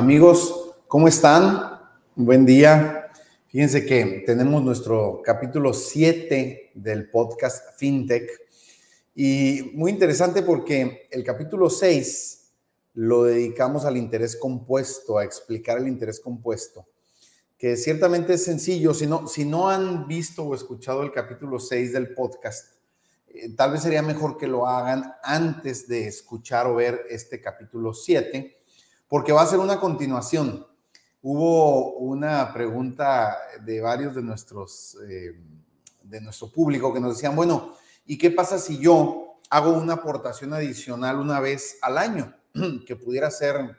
Amigos, ¿cómo están? buen día. Fíjense que tenemos nuestro capítulo 7 del podcast FinTech y muy interesante porque el capítulo 6 lo dedicamos al interés compuesto, a explicar el interés compuesto, que ciertamente es sencillo. Si no, si no han visto o escuchado el capítulo 6 del podcast, eh, tal vez sería mejor que lo hagan antes de escuchar o ver este capítulo 7, porque va a ser una continuación Hubo una pregunta de varios de nuestros, eh, de nuestro público que nos decían, bueno, ¿y qué pasa si yo hago una aportación adicional una vez al año? que pudiera ser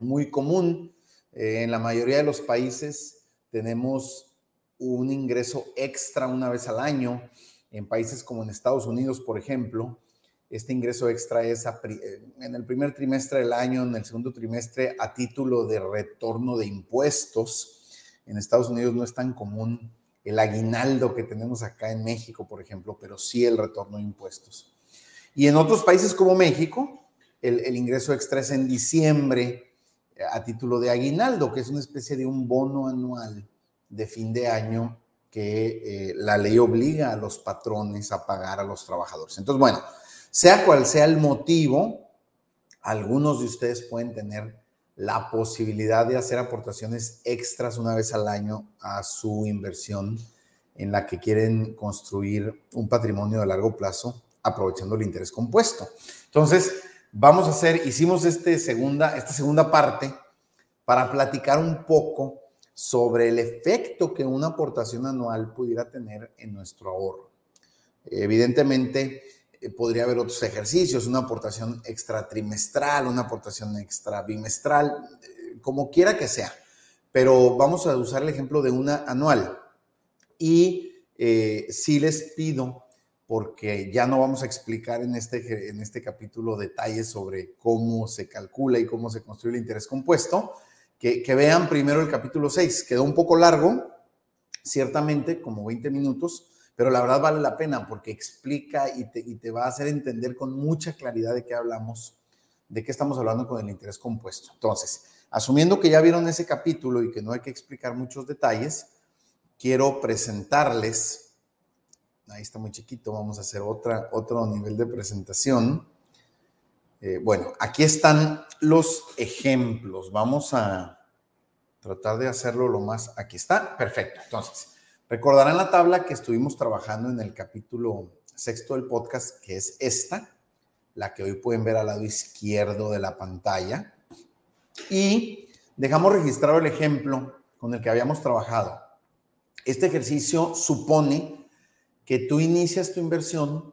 muy común. Eh, en la mayoría de los países tenemos un ingreso extra una vez al año. En países como en Estados Unidos, por ejemplo, este ingreso extra es eh, en el primer trimestre del año, en el segundo trimestre, a título de retorno de impuestos. En Estados Unidos no es tan común el aguinaldo que tenemos acá en México, por ejemplo, pero sí el retorno de impuestos. Y en otros países como México, el, ingreso extra es en diciembre eh, a título de aguinaldo, que es una especie de un bono anual de fin de año que eh, la ley obliga a los patrones a pagar a los trabajadores. Entonces, bueno, sea cual sea el motivo, algunos de ustedes pueden tener la posibilidad de hacer aportaciones extras una vez al año a su inversión en la que quieren construir un patrimonio de largo plazo aprovechando el interés compuesto. Entonces, vamos a hacer, hicimos este segunda, esta segunda parte para platicar un poco sobre el efecto que una aportación anual pudiera tener en nuestro ahorro. Evidentemente, podría haber otros ejercicios, una aportación extra trimestral, una aportación extra bimestral, eh, como quiera que sea. Pero vamos a usar el ejemplo de una anual. Y eh, sí les pido, porque ya no vamos a explicar en este, en este capítulo detalles sobre cómo se calcula y cómo se construye el interés compuesto, que, que vean primero el capítulo 6. Quedó un poco largo, ciertamente, como 20 minutos, pero la verdad vale la pena porque explica y te, va a hacer entender con mucha claridad de qué hablamos, de qué estamos hablando con el interés compuesto. Entonces, asumiendo que ya vieron ese capítulo y que no hay que explicar muchos detalles, quiero presentarles, ahí está muy chiquito, vamos a hacer otra, otro nivel de presentación. Eh, bueno, aquí están los ejemplos. Vamos a tratar de hacerlo lo más. Aquí está, perfecto. Entonces, Recordarán la tabla que estuvimos trabajando en el capítulo sexto del podcast, que es esta, la que hoy pueden ver al lado izquierdo de la pantalla. Y dejamos registrado el ejemplo con el que habíamos trabajado. Este ejercicio supone que tú inicias tu inversión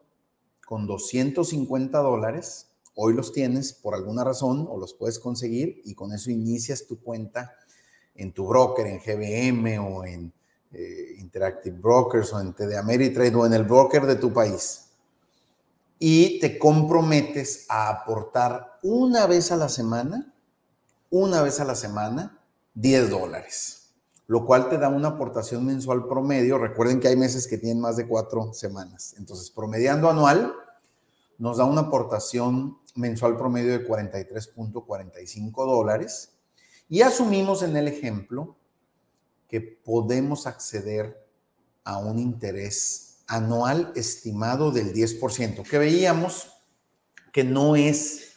con 250 dólares, hoy los tienes por alguna razón o los puedes conseguir y con eso inicias tu cuenta en tu broker, en GBM o en eh, Interactive Brokers o en TD Ameritrade o en el broker de tu país y te comprometes a aportar una vez a la semana, una vez a la semana, 10 dólares, lo cual te da una aportación mensual promedio. Recuerden que hay meses que tienen más de cuatro semanas. Entonces, promediando anual, nos da una aportación mensual promedio de 43.45 dólares. Y asumimos en el ejemplo que podemos acceder a un interés anual estimado del 10%, que veíamos que no es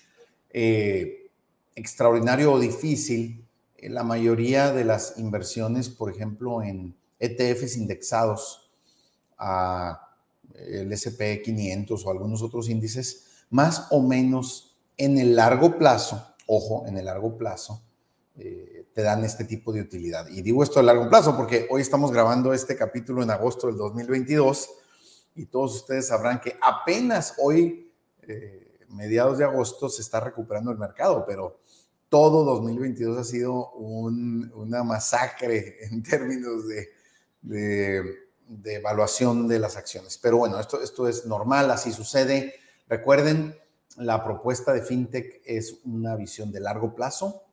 eh, extraordinario o difícil. La mayoría de las inversiones, por ejemplo, en ETFs indexados a el SP 500 o algunos otros índices, más o menos en el largo plazo, ojo, en el largo plazo, eh, te dan este tipo de utilidad. Y digo esto a largo plazo porque hoy estamos grabando este capítulo en agosto del 2022 y todos ustedes sabrán que apenas hoy, eh, mediados de agosto, se está recuperando el mercado, pero todo 2022 ha sido una masacre en términos de, de, evaluación de las acciones. Pero bueno, esto, esto es normal, así sucede. Recuerden, la propuesta de FinTech es una visión de largo plazo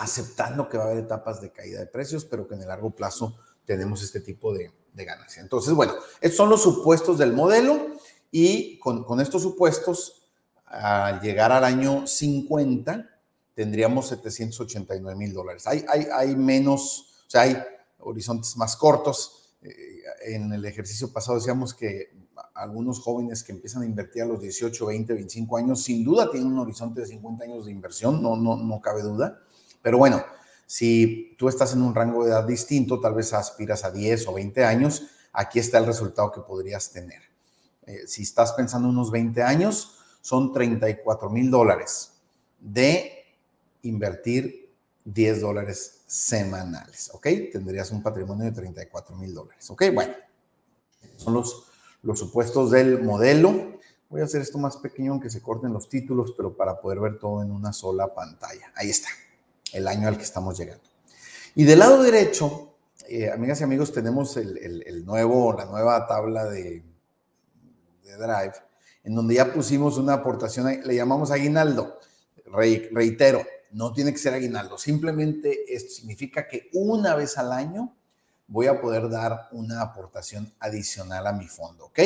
aceptando que va a haber etapas de caída de precios, pero que en el largo plazo tenemos este tipo de, ganancia. Entonces, bueno, estos son los supuestos del modelo y con, estos supuestos, al llegar al año 50, tendríamos 789 mil dólares. Hay, hay, hay menos, o sea, hay horizontes más cortos. Eh, en el ejercicio pasado decíamos que algunos jóvenes que empiezan a invertir a los 18, 20, 25 años, sin duda tienen un horizonte de 50 años de inversión, no, no, no cabe duda. Pero bueno, si tú estás en un rango de edad distinto, tal vez aspiras a 10 o 20 años, aquí está el resultado que podrías tener. Eh, si estás pensando en unos 20 años, son 34 mil dólares de invertir 10 dólares semanales, ¿ok? Tendrías un patrimonio de 34 mil dólares, ¿ok? Bueno, son los supuestos del modelo. Voy a hacer esto más pequeño aunque se corten los títulos, pero para poder ver todo en una sola pantalla. Ahí está, el año al que estamos llegando. Y del lado derecho, eh, amigas y amigos, tenemos el, el, nuevo, la nueva tabla de, de Drive, en donde ya pusimos una aportación, le llamamos aguinaldo. reitero, no tiene que ser aguinaldo, simplemente esto significa que una vez al año voy a poder dar una aportación adicional a mi fondo, ¿ok?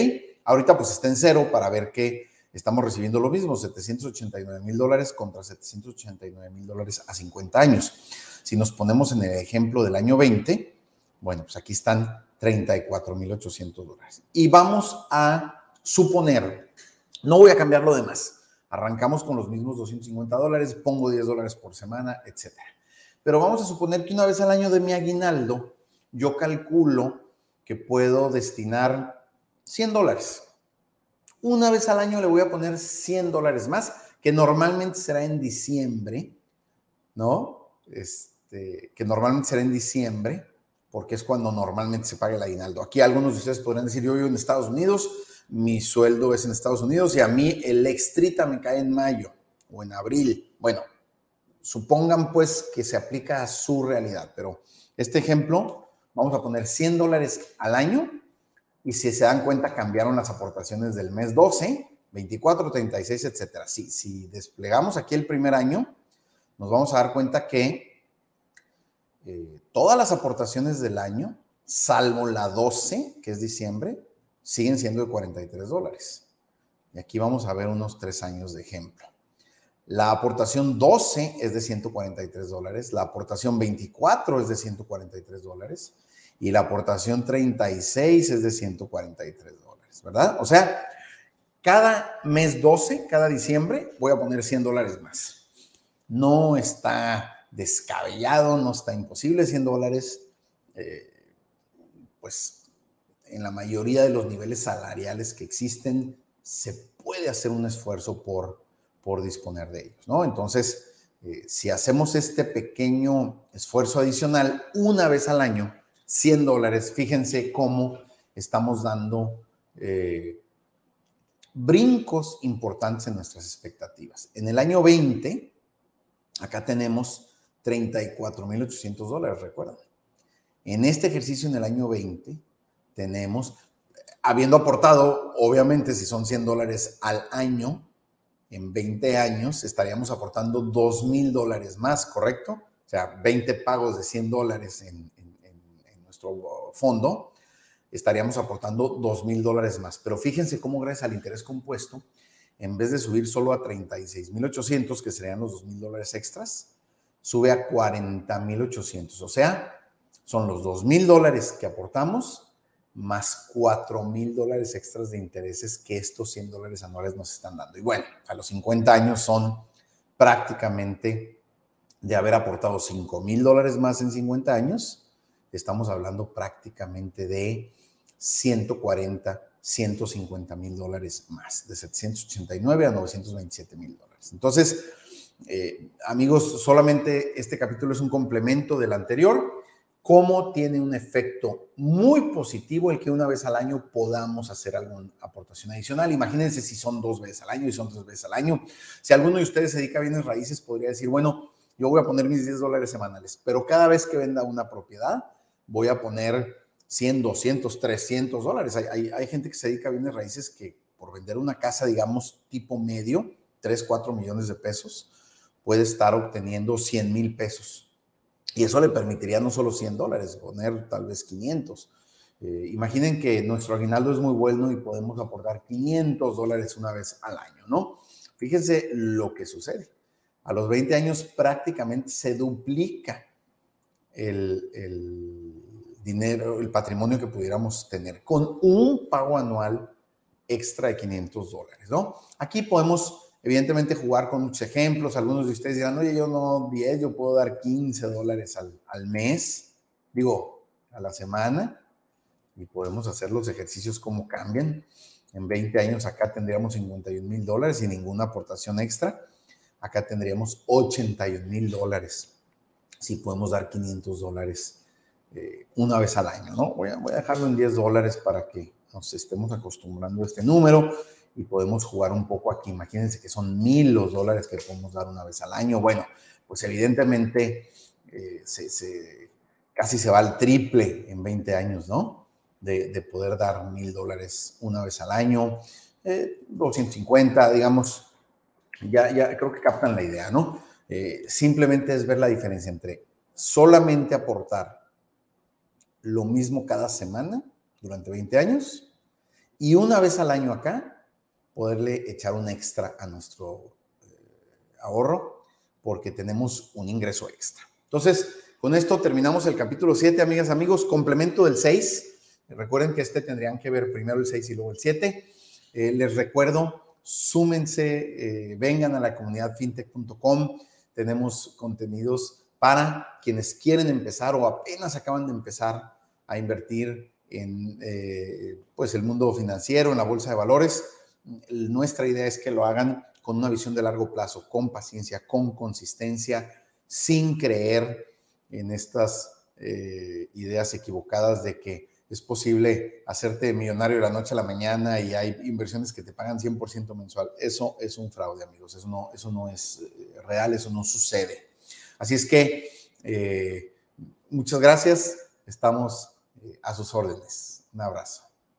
Ahorita pues está en cero para ver que estamos recibiendo lo mismo, 789 mil dólares contra 789 mil dólares a 50 años. Si nos ponemos en el ejemplo del año 20, bueno, pues aquí están 34 mil 800 dólares. Y vamos a suponer, no voy a cambiar lo demás, Arrancamos con los mismos 250 dólares, pongo 10 dólares por semana, etc. Pero vamos a suponer que una vez al año de mi aguinaldo, yo calculo que puedo destinar 100 dólares. Una vez al año le voy a poner 100 dólares más, que normalmente será en diciembre, ¿no? Este, que normalmente será en diciembre, porque es cuando normalmente se paga el aguinaldo. Aquí algunos de ustedes podrán decir, yo vivo en Estados Unidos, mi sueldo es en Estados Unidos y a mí el extrita me cae en mayo o en abril. Bueno, supongan pues que se aplica a su realidad, pero este ejemplo, vamos a poner 100 dólares al año y si se dan cuenta cambiaron las aportaciones del mes 12, 24, 36, etcétera. Si, si desplegamos aquí el primer año, nos vamos a dar cuenta que eh, todas las aportaciones del año, salvo la 12, que es diciembre, siguen siendo de 43 dólares. Y aquí vamos a ver unos tres años de ejemplo. La aportación 12 es de 143 dólares, la aportación 24 es de 143 dólares y la aportación 36 es de 143 dólares, ¿verdad? O sea, cada mes 12, cada diciembre, voy a poner 100 dólares más. No está descabellado, no está imposible, 100 dólares, eh, pues en la mayoría de los niveles salariales que existen, se puede hacer un esfuerzo por, por disponer de ellos, ¿no? Entonces, eh, si hacemos este pequeño esfuerzo adicional una vez al año, 100 dólares, fíjense cómo estamos dando eh, brincos importantes en nuestras expectativas. En el año 20, acá tenemos 34.800 dólares, recuerdan. En este ejercicio, en el año 20, tenemos, habiendo aportado, obviamente, si son 100 dólares al año, en 20 años estaríamos aportando 2 mil dólares más, ¿correcto? O sea, 20 pagos de 100 dólares en, nuestro fondo, estaríamos aportando 2 mil dólares más. Pero fíjense cómo gracias al interés compuesto, en vez de subir solo a 36 mil 800, que serían los 2 mil dólares extras, sube a 40 mil 800. O sea, son los 2 mil dólares que aportamos más 4 mil dólares extras de intereses que estos 100 dólares anuales nos están dando. Y bueno, a los 50 años son prácticamente de haber aportado 5 mil dólares más en 50 años, estamos hablando prácticamente de 140, 150 mil dólares más, de 789 a 927 mil dólares. Entonces, eh, amigos, solamente este capítulo es un complemento del anterior cómo tiene un efecto muy positivo el que una vez al año podamos hacer alguna aportación adicional. Imagínense si son dos veces al año y son tres veces al año. Si alguno de ustedes se dedica a bienes raíces, podría decir, bueno, yo voy a poner mis 10 dólares semanales, pero cada vez que venda una propiedad, voy a poner 100, 200, 300 dólares. Hay, hay, gente que se dedica a bienes raíces que por vender una casa, digamos, tipo medio, 3, 4 millones de pesos, puede estar obteniendo 100 mil pesos y eso le permitiría no solo 100 dólares, poner tal vez 500. Eh, imaginen que nuestro aguinaldo es muy bueno y podemos aportar 500 dólares una vez al año, ¿no? Fíjense lo que sucede. a los 20 años prácticamente se duplica el, dinero, el patrimonio que pudiéramos tener con un pago anual extra de 500 dólares, ¿no? Aquí podemos, evidentemente, jugar con muchos ejemplos. Algunos de ustedes dirán, oye, yo no 10, yo puedo dar 15 dólares al, al mes, digo, a la semana, y podemos hacer los ejercicios como cambian. En 20 años acá tendríamos 51 mil dólares y ninguna aportación extra. Acá tendríamos 81 mil dólares si podemos dar 500 dólares eh, una vez al año, ¿no? Voy a, dejarlo en 10 dólares para que nos estemos acostumbrando a este número y podemos jugar un poco aquí. Imagínense que son mil los dólares que podemos dar una vez al año. Bueno, pues evidentemente eh, se, casi se va al triple en 20 años, ¿no? De, poder dar mil dólares una vez al año, 250, eh, digamos, ya, ya creo que captan la idea, ¿no? Eh, simplemente es ver la diferencia entre solamente aportar lo mismo cada semana durante 20 años y una vez al año acá poderle echar un extra a nuestro eh, ahorro porque tenemos un ingreso extra. Entonces, con esto terminamos el capítulo 7, amigas, amigos, complemento del 6. Recuerden que este tendrían que ver primero el 6 y luego el 7. Eh, les recuerdo, súmense, vengan a la comunidad fintech.com tenemos contenidos para quienes quieren empezar o apenas acaban de empezar a invertir en eh, pues el mundo financiero, en la bolsa de valores. Nuestra idea es que lo hagan con una visión de largo plazo, con paciencia, con consistencia, sin creer en estas eh, ideas equivocadas de que es posible hacerte millonario de la noche a la mañana y hay inversiones que te pagan 100% mensual. Eso es un fraude, amigos. Eso no, eso no es eh, real, eso no sucede. Así es que eh, muchas gracias. Estamos a sus órdenes. Un abrazo.